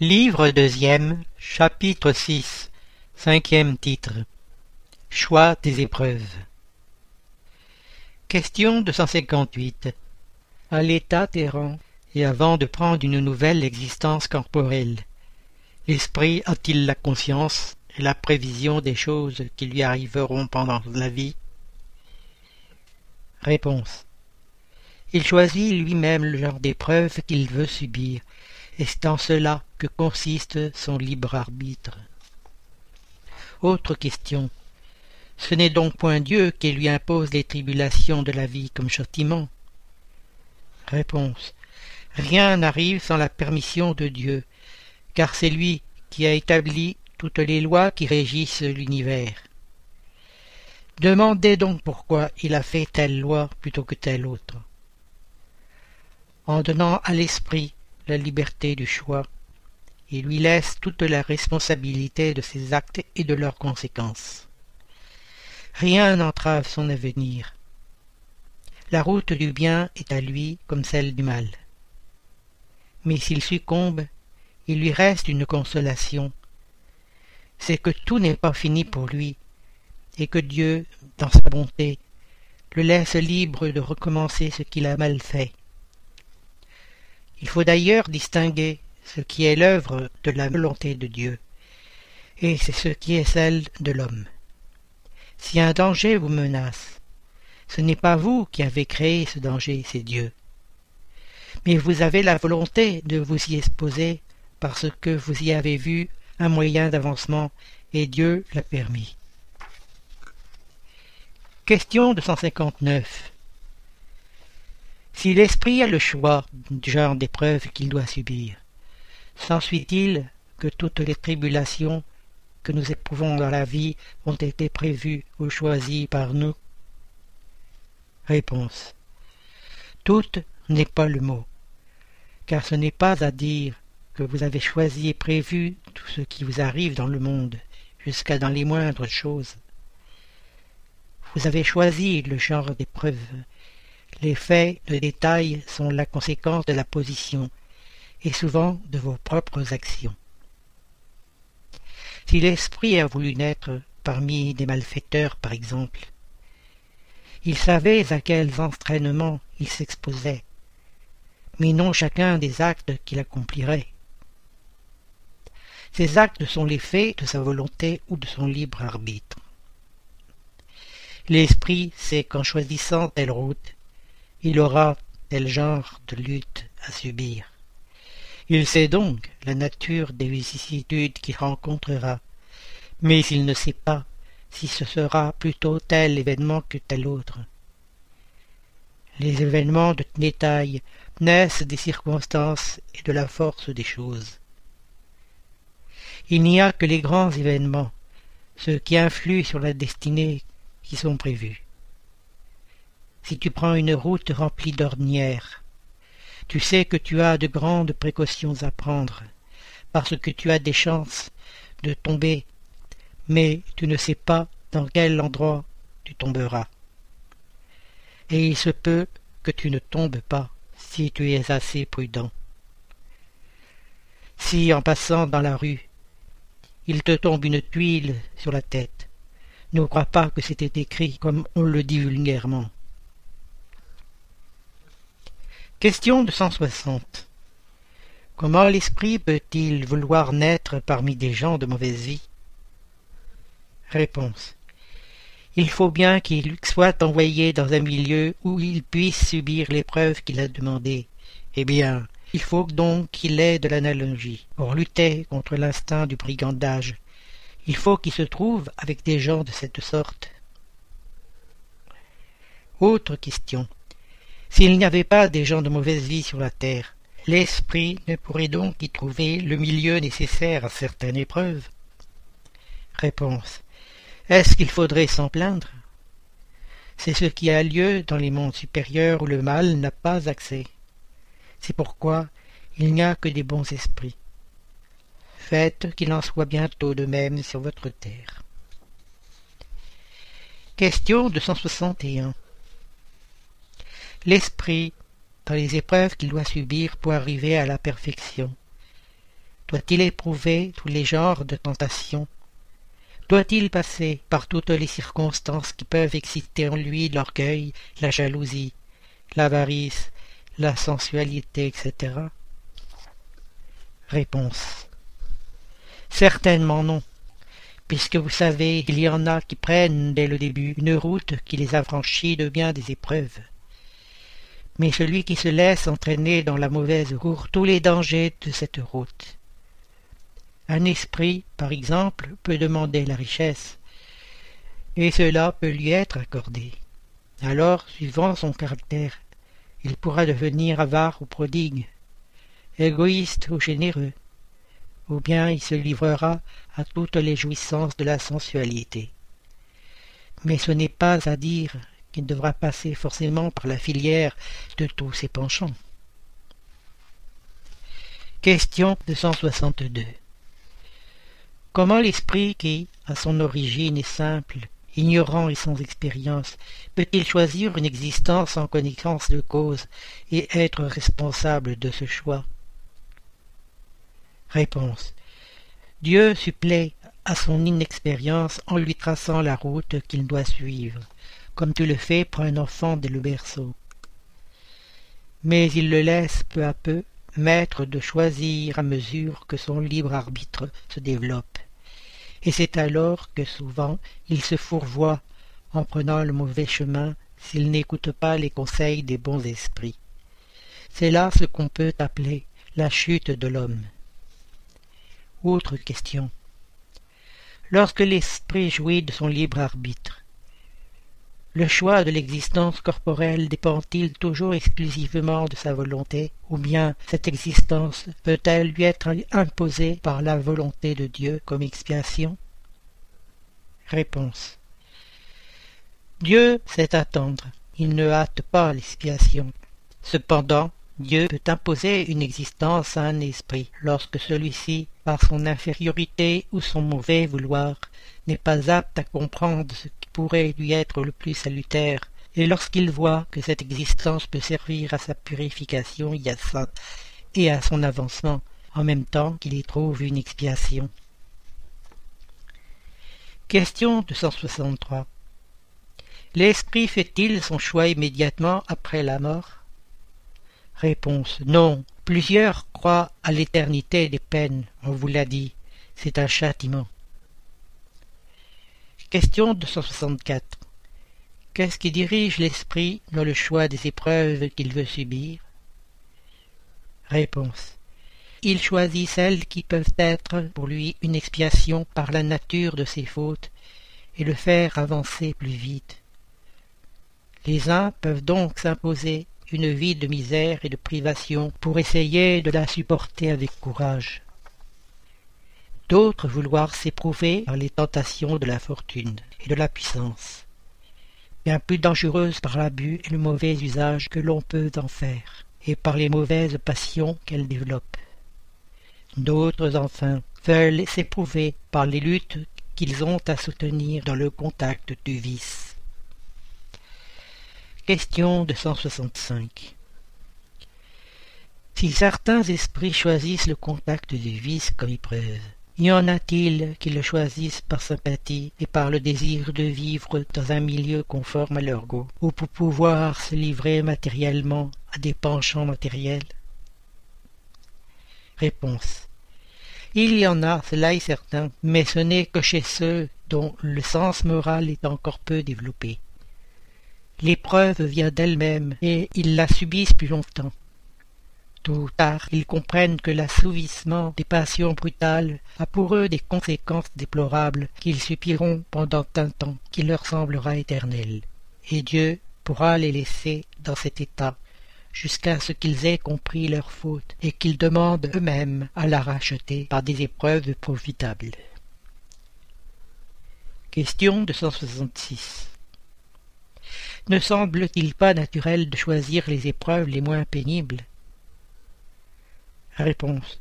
Livre deuxième, chapitre six, cinquième titre. Choix des épreuves. Question 258. À l'état errant, et avant de prendre une nouvelle existence corporelle, l'esprit a-t-il la conscience et la prévision des choses qui lui arriveront pendant la vie? Réponse. Il choisit lui-même le genre d'épreuve qu'il veut subir et c'est en cela consiste son libre arbitre. Autre question. Ce n'est donc point Dieu qui lui impose les tribulations de la vie comme châtiment? Réponse. Rien n'arrive sans la permission de Dieu, car c'est lui qui a établi toutes les lois qui régissent l'univers. Demandez donc pourquoi il a fait telle loi plutôt que telle autre. En donnant à l'esprit la liberté du choix. Lui laisse toute la responsabilité de ses actes et de leurs conséquences. Rien n'entrave son avenir. La route du bien est à lui comme celle du mal. Mais s'il succombe, il lui reste une consolation. C'est que tout n'est pas fini pour lui, et que Dieu, dans sa bonté, le laisse libre de recommencer ce qu'il a mal fait. Il faut d'ailleurs distinguer ce qui est l'œuvre de la volonté de Dieu, et c'est ce qui est celle de l'homme. Si un danger vous menace, ce n'est pas vous qui avez créé ce danger, c'est Dieu. Mais vous avez la volonté de vous y exposer parce que vous y avez vu un moyen d'avancement et Dieu l'a permis. Question 259 si l'esprit a le choix du genre d'épreuve qu'il doit subir, s'ensuit-il que toutes les tribulations que nous éprouvons dans la vie ont été prévues ou choisies par nous? Réponse. Toutes n'est pas le mot, car ce n'est pas à dire que vous avez choisi et prévu tout ce qui vous arrive dans le monde, jusqu'à dans les moindres choses. Vous avez choisi le genre d'épreuve les faits, de détail sont la conséquence de la position, et souvent de vos propres actions. Si l'esprit a voulu naître parmi des malfaiteurs, par exemple, il savait à quels entraînements il s'exposait, mais non chacun des actes qu'il accomplirait. Ces actes sont les faits de sa volonté ou de son libre arbitre. L'esprit sait qu'en choisissant telle route, il aura tel genre de lutte à subir. Il sait donc la nature des vicissitudes qu'il rencontrera, mais il ne sait pas si ce sera plutôt tel événement que tel autre. Les événements de détail naissent des circonstances et de la force des choses. Il n'y a que les grands événements, ceux qui influent sur la destinée, qui sont prévus si tu prends une route remplie d'ornières. Tu sais que tu as de grandes précautions à prendre, parce que tu as des chances de tomber, mais tu ne sais pas dans quel endroit tu tomberas. Et il se peut que tu ne tombes pas si tu es assez prudent. Si en passant dans la rue, il te tombe une tuile sur la tête, ne crois pas que c'était écrit comme on le dit vulgairement. Question cent soixante. Comment l'esprit peut-il vouloir naître parmi des gens de mauvaise vie? Réponse. Il faut bien qu'il soit envoyé dans un milieu où il puisse subir l'épreuve qu'il a demandée. Eh bien, il faut donc qu'il ait de l'analogie pour lutter contre l'instinct du brigandage. Il faut qu'il se trouve avec des gens de cette sorte. Autre question. S'il n'y avait pas des gens de mauvaise vie sur la terre, l'esprit ne pourrait donc y trouver le milieu nécessaire à certaines épreuves Réponse. Est-ce qu'il faudrait s'en plaindre? C'est ce qui a lieu dans les mondes supérieurs où le mal n'a pas accès. C'est pourquoi il n'y a que des bons esprits. Faites qu'il en soit bientôt de même sur votre terre. Question 261 l'esprit dans les épreuves qu'il doit subir pour arriver à la perfection. Doit-il éprouver tous les genres de tentations? Doit-il passer par toutes les circonstances qui peuvent exciter en lui l'orgueil, la jalousie, l'avarice, la sensualité, etc. Réponse. Certainement non, puisque vous savez qu'il y en a qui prennent dès le début une route qui les affranchit de bien des épreuves. Mais celui qui se laisse entraîner dans la mauvaise court tous les dangers de cette route. Un esprit, par exemple, peut demander la richesse, et cela peut lui être accordé. Alors, suivant son caractère, il pourra devenir avare ou prodigue, égoïste ou généreux, ou bien il se livrera à toutes les jouissances de la sensualité. Mais ce n'est pas à dire qu'il devra passer forcément par la filière de tous ses penchants. Question 262 Comment l'esprit qui, à son origine, est simple, ignorant et sans expérience, peut-il choisir une existence en connaissance de cause et être responsable de ce choix? Réponse. Dieu supplée à son inexpérience en lui traçant la route qu'il doit suivre, comme tu le fais pour un enfant dès le berceau. Mais il le laisse peu à peu maître de choisir à mesure que son libre arbitre se développe et c'est alors que souvent il se fourvoie en prenant le mauvais chemin s'il n'écoute pas les conseils des bons esprits. C'est là ce qu'on peut appeler la chute de l'homme. Autre question. Lorsque l'esprit jouit de son libre arbitre, le choix de l'existence corporelle dépend-il toujours exclusivement de sa volonté, ou bien cette existence peut-elle lui être imposée par la volonté de Dieu comme expiation? Réponse. Dieu sait attendre, il ne hâte pas l'expiation. Cependant, Dieu peut imposer une existence à un esprit lorsque celui-ci, par son infériorité ou son mauvais vouloir, n'est pas apte à comprendre ce pourrait lui être le plus salutaire, et lorsqu'il voit que cette existence peut servir à sa purification et à, et à son avancement, en même temps qu'il y trouve une expiation. Question 263. L'esprit fait-il son choix immédiatement après la mort? Réponse. Non. Plusieurs croient à l'éternité des peines, on vous l'a dit. C'est un châtiment. Question 264. Qu'est-ce qui dirige l'esprit dans le choix des épreuves qu'il veut subir? Réponse. Il choisit celles qui peuvent être pour lui une expiation par la nature de ses fautes et le faire avancer plus vite. Les uns peuvent donc s'imposer une vie de misère et de privation pour essayer de la supporter avec courage. D'autres vouloir s'éprouver par les tentations de la fortune et de la puissance, bien plus dangereuses par l'abus et le mauvais usage que l'on peut en faire, et par les mauvaises passions qu'elles développent. D'autres enfin veulent s'éprouver par les luttes qu'ils ont à soutenir dans le contact du vice. Question 265 Si certains esprits choisissent le contact du vice comme épreuve, y en a-t-il qui le choisissent par sympathie et par le désir de vivre dans un milieu conforme à leur goût, ou pour pouvoir se livrer matériellement à des penchants matériels? Réponse. Il y en a, cela est certain, mais ce n'est que chez ceux dont le sens moral est encore peu développé. L'épreuve vient d'elle-même, et ils la subissent plus longtemps. Tôt ou tard, ils comprennent que l'assouvissement des passions brutales a pour eux des conséquences déplorables qu'ils subiront pendant un temps qui leur semblera éternel. Et Dieu pourra les laisser dans cet état jusqu'à ce qu'ils aient compris leur faute et qu'ils demandent eux-mêmes à la racheter par des épreuves profitables. Question 266 ne semble-t-il pas naturel de choisir les épreuves les moins pénibles? Réponse.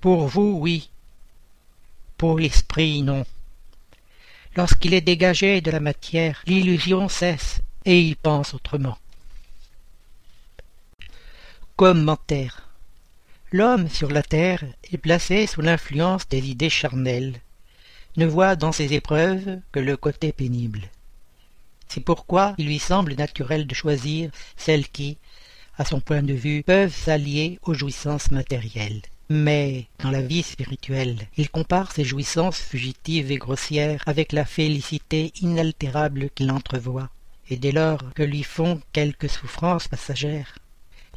Pour vous, oui. Pour l'esprit, non. Lorsqu'il est dégagé de la matière, l'illusion cesse et il pense autrement. Commentaire. L'homme sur la terre est placé sous l'influence des idées charnelles, ne voit dans ses épreuves que le côté pénible. C'est pourquoi il lui semble naturel de choisir celles qui, à son point de vue, peuvent s'allier aux jouissances matérielles. Mais, dans la vie spirituelle, il compare ces jouissances fugitives et grossières avec la félicité inaltérable qu'il entrevoit, et dès lors que lui font quelques souffrances passagères.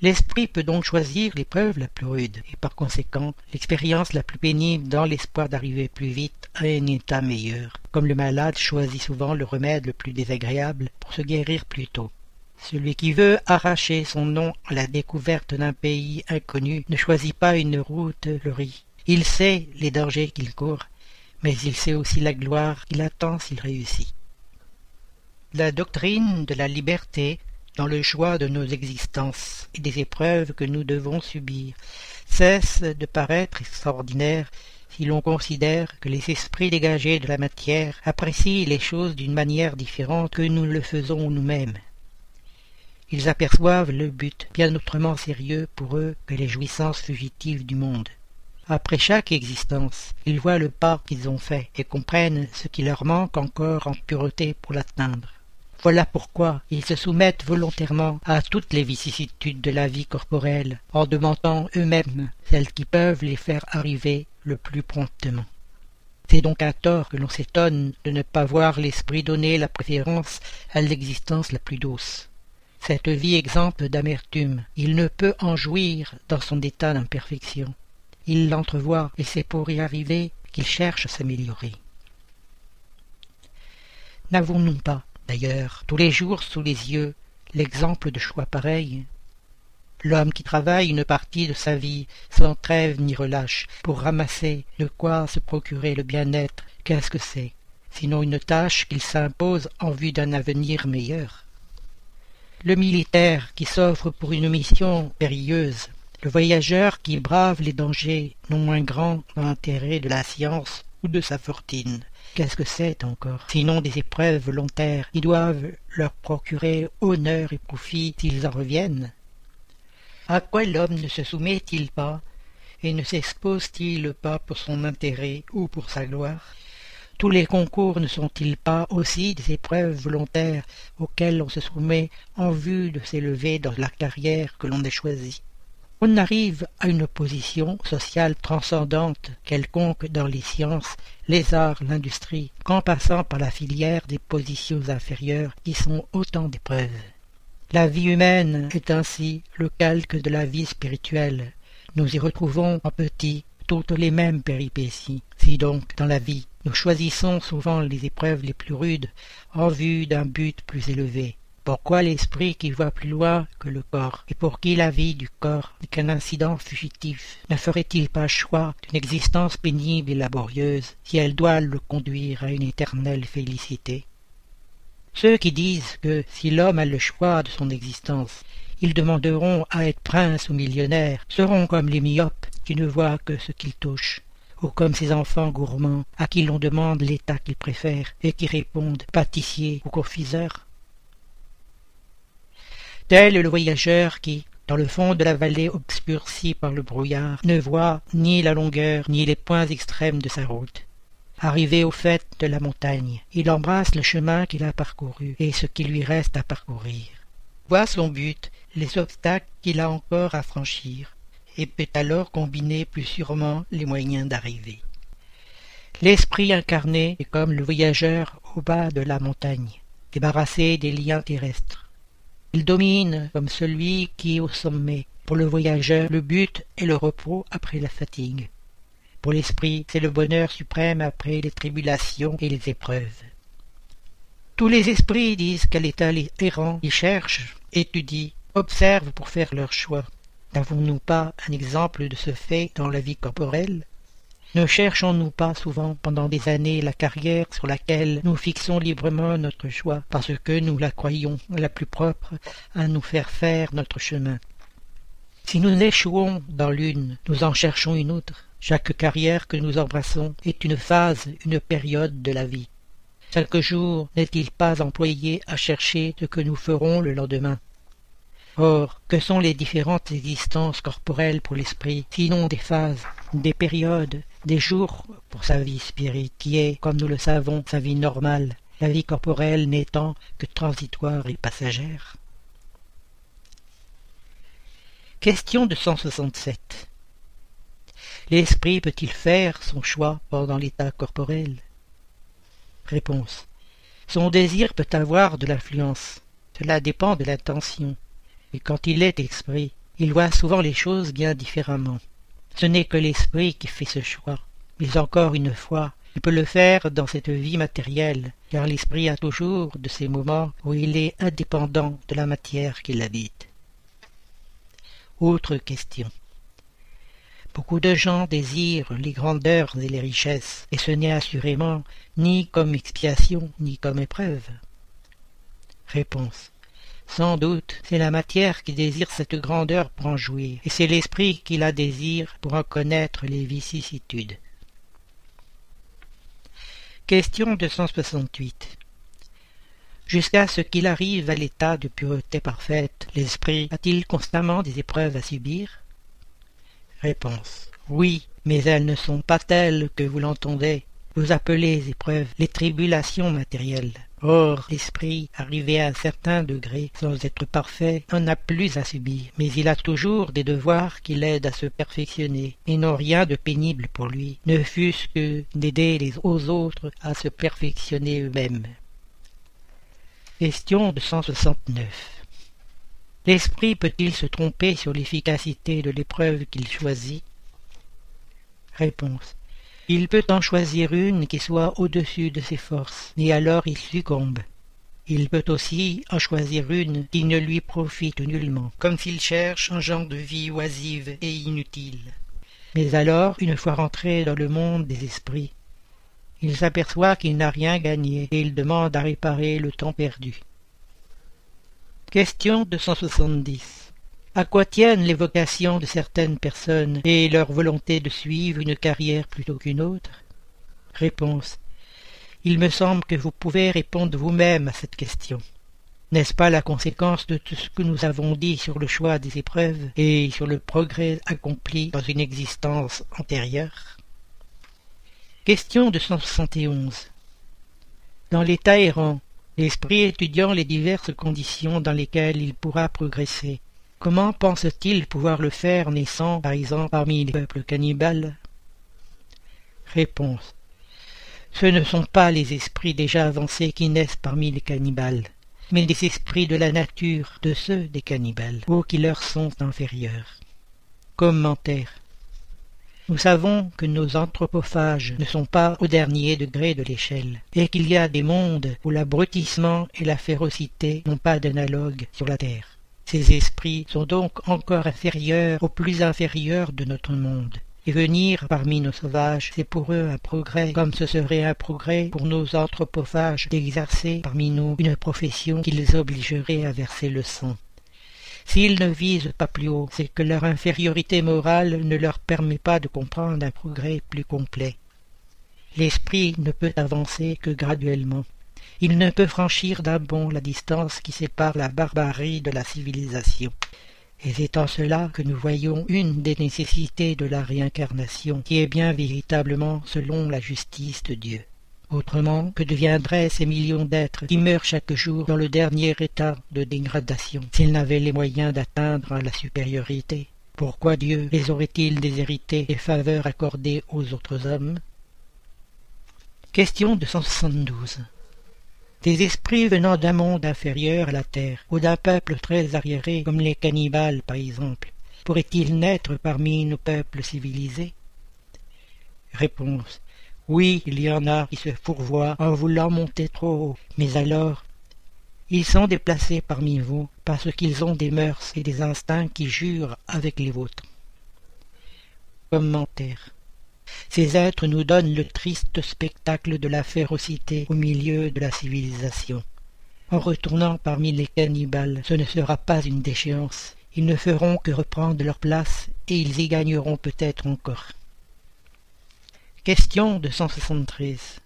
L'esprit peut donc choisir l'épreuve la plus rude, et par conséquent l'expérience la plus pénible dans l'espoir d'arriver plus vite à un état meilleur, comme le malade choisit souvent le remède le plus désagréable pour se guérir plus tôt. Celui qui veut arracher son nom à la découverte d'un pays inconnu ne choisit pas une route fleurie. Il sait les dangers qu'il court, mais il sait aussi la gloire qu'il attend s'il réussit. La doctrine de la liberté dans le choix de nos existences et des épreuves que nous devons subir cesse de paraître extraordinaire si l'on considère que les esprits dégagés de la matière apprécient les choses d'une manière différente que nous le faisons nous-mêmes. Ils aperçoivent le but bien autrement sérieux pour eux que les jouissances fugitives du monde. Après chaque existence, ils voient le pas qu'ils ont fait et comprennent ce qui leur manque encore en pureté pour l'atteindre. Voilà pourquoi ils se soumettent volontairement à toutes les vicissitudes de la vie corporelle, en demandant eux-mêmes celles qui peuvent les faire arriver le plus promptement. C'est donc à tort que l'on s'étonne de ne pas voir l'esprit donner la préférence à l'existence la plus douce. Cette vie exempte d'amertume, il ne peut en jouir dans son état d'imperfection. Il l'entrevoit, et c'est pour y arriver qu'il cherche à s'améliorer. N'avons-nous pas, d'ailleurs, tous les jours sous les yeux, l'exemple de choix pareil? L'homme qui travaille une partie de sa vie sans trêve ni relâche pour ramasser de quoi se procurer le bien-être, qu'est-ce que c'est? Sinon une tâche qu'il s'impose en vue d'un avenir meilleur le militaire qui s'offre pour une mission périlleuse, le voyageur qui brave les dangers non moins grands dans l'intérêt de la science ou de sa fortune. Qu'est-ce que c'est encore? Sinon des épreuves volontaires qui doivent leur procurer honneur et profit s'ils en reviennent. À quoi l'homme ne se soumet-il pas et ne s'expose-t-il pas pour son intérêt ou pour sa gloire? Tous les concours ne sont-ils pas aussi des épreuves volontaires auxquelles on se soumet en vue de s'élever dans la carrière que l'on a choisie? On n'arrive à une position sociale transcendante quelconque dans les sciences, les arts, l'industrie, qu'en passant par la filière des positions inférieures qui sont autant d'épreuves. La vie humaine est ainsi le calque de la vie spirituelle. Nous y retrouvons en petit toutes les mêmes péripéties. Si donc, dans la vie, nous choisissons souvent les épreuves les plus rudes en vue d'un but plus élevé. Pourquoi l'esprit qui voit plus loin que le corps, et pour qui la vie du corps n'est qu'un incident fugitif, ne ferait-il pas choix d'une existence pénible et laborieuse si elle doit le conduire à une éternelle félicité? Ceux qui disent que si l'homme a le choix de son existence, ils demanderont à être prince ou millionnaire, seront comme les myopes qui ne voient que ce qu'ils touchent ou comme ces enfants gourmands à qui l'on demande l'état qu'ils préfèrent et qui répondent pâtissier ou confiseur Tel est le voyageur qui, dans le fond de la vallée obscurcie par le brouillard, ne voit ni la longueur ni les points extrêmes de sa route. Arrivé au fait de la montagne, il embrasse le chemin qu'il a parcouru et ce qui lui reste à parcourir. Voit son but, les obstacles qu'il a encore à franchir, et peut alors combiner plus sûrement les moyens d'arriver. L'esprit incarné est comme le voyageur au bas de la montagne, débarrassé des liens terrestres. Il domine comme celui qui est au sommet. Pour le voyageur, le but est le repos après la fatigue. Pour l'esprit, c'est le bonheur suprême après les tribulations et les épreuves. Tous les esprits disent qu'à l'état errant, ils cherchent, étudient, observent pour faire leur choix. N'avons-nous pas un exemple de ce fait dans la vie corporelle? Ne cherchons-nous pas souvent pendant des années la carrière sur laquelle nous fixons librement notre choix parce que nous la croyons la plus propre à nous faire faire notre chemin? Si nous échouons dans l'une, nous en cherchons une autre. Chaque carrière que nous embrassons est une phase, une période de la vie. Chaque jour n'est-il pas employé à chercher ce que nous ferons le lendemain? Or, que sont les différentes existences corporelles pour l'esprit, sinon des phases, des périodes, des jours pour sa vie spirite, qui est, comme nous le savons, sa vie normale, la vie corporelle n'étant que transitoire et passagère Question de 167. L'esprit peut-il faire son choix pendant l'état corporel? Réponse. Son désir peut avoir de l'influence. Cela dépend de l'intention. Et quand il est esprit, il voit souvent les choses bien différemment. Ce n'est que l'esprit qui fait ce choix. Mais encore une fois, il peut le faire dans cette vie matérielle, car l'esprit a toujours de ces moments où il est indépendant de la matière qui l'habite. Autre question. Beaucoup de gens désirent les grandeurs et les richesses, et ce n'est assurément ni comme expiation ni comme épreuve. Réponse. Sans doute, c'est la matière qui désire cette grandeur pour en jouir, et c'est l'esprit qui la désire pour en connaître les vicissitudes. Question 268 Jusqu'à ce qu'il arrive à l'état de pureté parfaite, l'esprit a-t-il constamment des épreuves à subir? Réponse. Oui, mais elles ne sont pas telles que vous l'entendez. Vous appelez épreuves les tribulations matérielles. Or, l'esprit, arrivé à un certain degré, sans être parfait, en a plus à subir, mais il a toujours des devoirs qui l'aident à se perfectionner, et n'ont rien de pénible pour lui, ne fût-ce que d'aider les autres à se perfectionner eux-mêmes. Question de 169. L'esprit peut-il se tromper sur l'efficacité de l'épreuve qu'il choisit? Réponse. Il peut en choisir une qui soit au-dessus de ses forces, et alors il succombe. Il peut aussi en choisir une qui ne lui profite nullement, comme s'il cherche un genre de vie oisive et inutile. Mais alors, une fois rentré dans le monde des esprits, il s'aperçoit qu'il n'a rien gagné et il demande à réparer le temps perdu. Question 270. À quoi tiennent les vocations de certaines personnes et leur volonté de suivre une carrière plutôt qu'une autre? Réponse. Il me semble que vous pouvez répondre vous-même à cette question. N'est-ce pas la conséquence de tout ce que nous avons dit sur le choix des épreuves et sur le progrès accompli dans une existence antérieure? Question de 171. Dans l'état errant, l'esprit étudiant les diverses conditions dans lesquelles il pourra progresser, comment pense-t-il pouvoir le faire naissant, par exemple, parmi les peuples cannibales? Réponse. Ce ne sont pas les esprits déjà avancés qui naissent parmi les cannibales, mais des esprits de la nature de ceux des cannibales, ou qui leur sont inférieurs. Commentaire. Nous savons que nos anthropophages ne sont pas au dernier degré de l'échelle, et qu'il y a des mondes où l'abrutissement et la férocité n'ont pas d'analogue sur la terre. Ces esprits sont donc encore inférieurs aux plus inférieurs de notre monde. Et venir parmi nos sauvages, c'est pour eux un progrès, comme ce serait un progrès pour nos anthropophages d'exercer parmi nous une profession qui les obligerait à verser le sang. S'ils ne visent pas plus haut, c'est que leur infériorité morale ne leur permet pas de comprendre un progrès plus complet. L'esprit ne peut avancer que graduellement. Il ne peut franchir d'un bond la distance qui sépare la barbarie de la civilisation. Et c'est en cela que nous voyons une des nécessités de la réincarnation, qui est bien véritablement selon la justice de Dieu. Autrement, que deviendraient ces millions d'êtres qui meurent chaque jour dans le dernier état de dégradation s'ils n'avaient les moyens d'atteindre la supériorité? Pourquoi Dieu les aurait-il déshérités des faveurs accordées aux autres hommes? Question 272 Des esprits venant d'un monde inférieur à la terre, ou d'un peuple très arriéré comme les cannibales par exemple, pourraient-ils naître parmi nos peuples civilisés? Réponse oui, il y en a qui se fourvoient en voulant monter trop haut, mais alors ils sont déplacés parmi vous parce qu'ils ont des mœurs et des instincts qui jurent avec les vôtres. Commentaire. Ces êtres nous donnent le triste spectacle de la férocité au milieu de la civilisation. En retournant parmi les cannibales, ce ne sera pas une déchéance. Ils ne feront que reprendre leur place et ils y gagneront peut-être encore. Question de 173.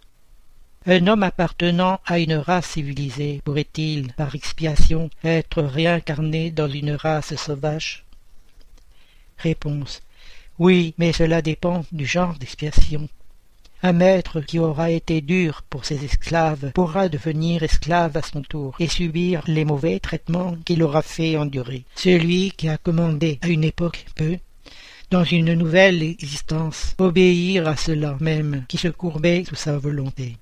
Un homme appartenant à une race civilisée pourrait-il, par expiation, être réincarné dans une race sauvage? Réponse. Oui, mais cela dépend du genre d'expiation. Un maître qui aura été dur pour ses esclaves pourra devenir esclave à son tour et subir les mauvais traitements qu'il aura fait endurer. Celui qui a commandé à une époque peut, dans une nouvelle existence, obéir à cela même qui se courbait sous sa volonté.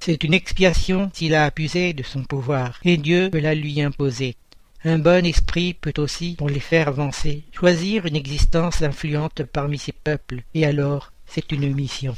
C'est une expiation s'il a abusé de son pouvoir, et Dieu peut la lui imposer. Un bon esprit peut aussi, pour les faire avancer, choisir une existence influente parmi ses peuples, et alors c'est une mission.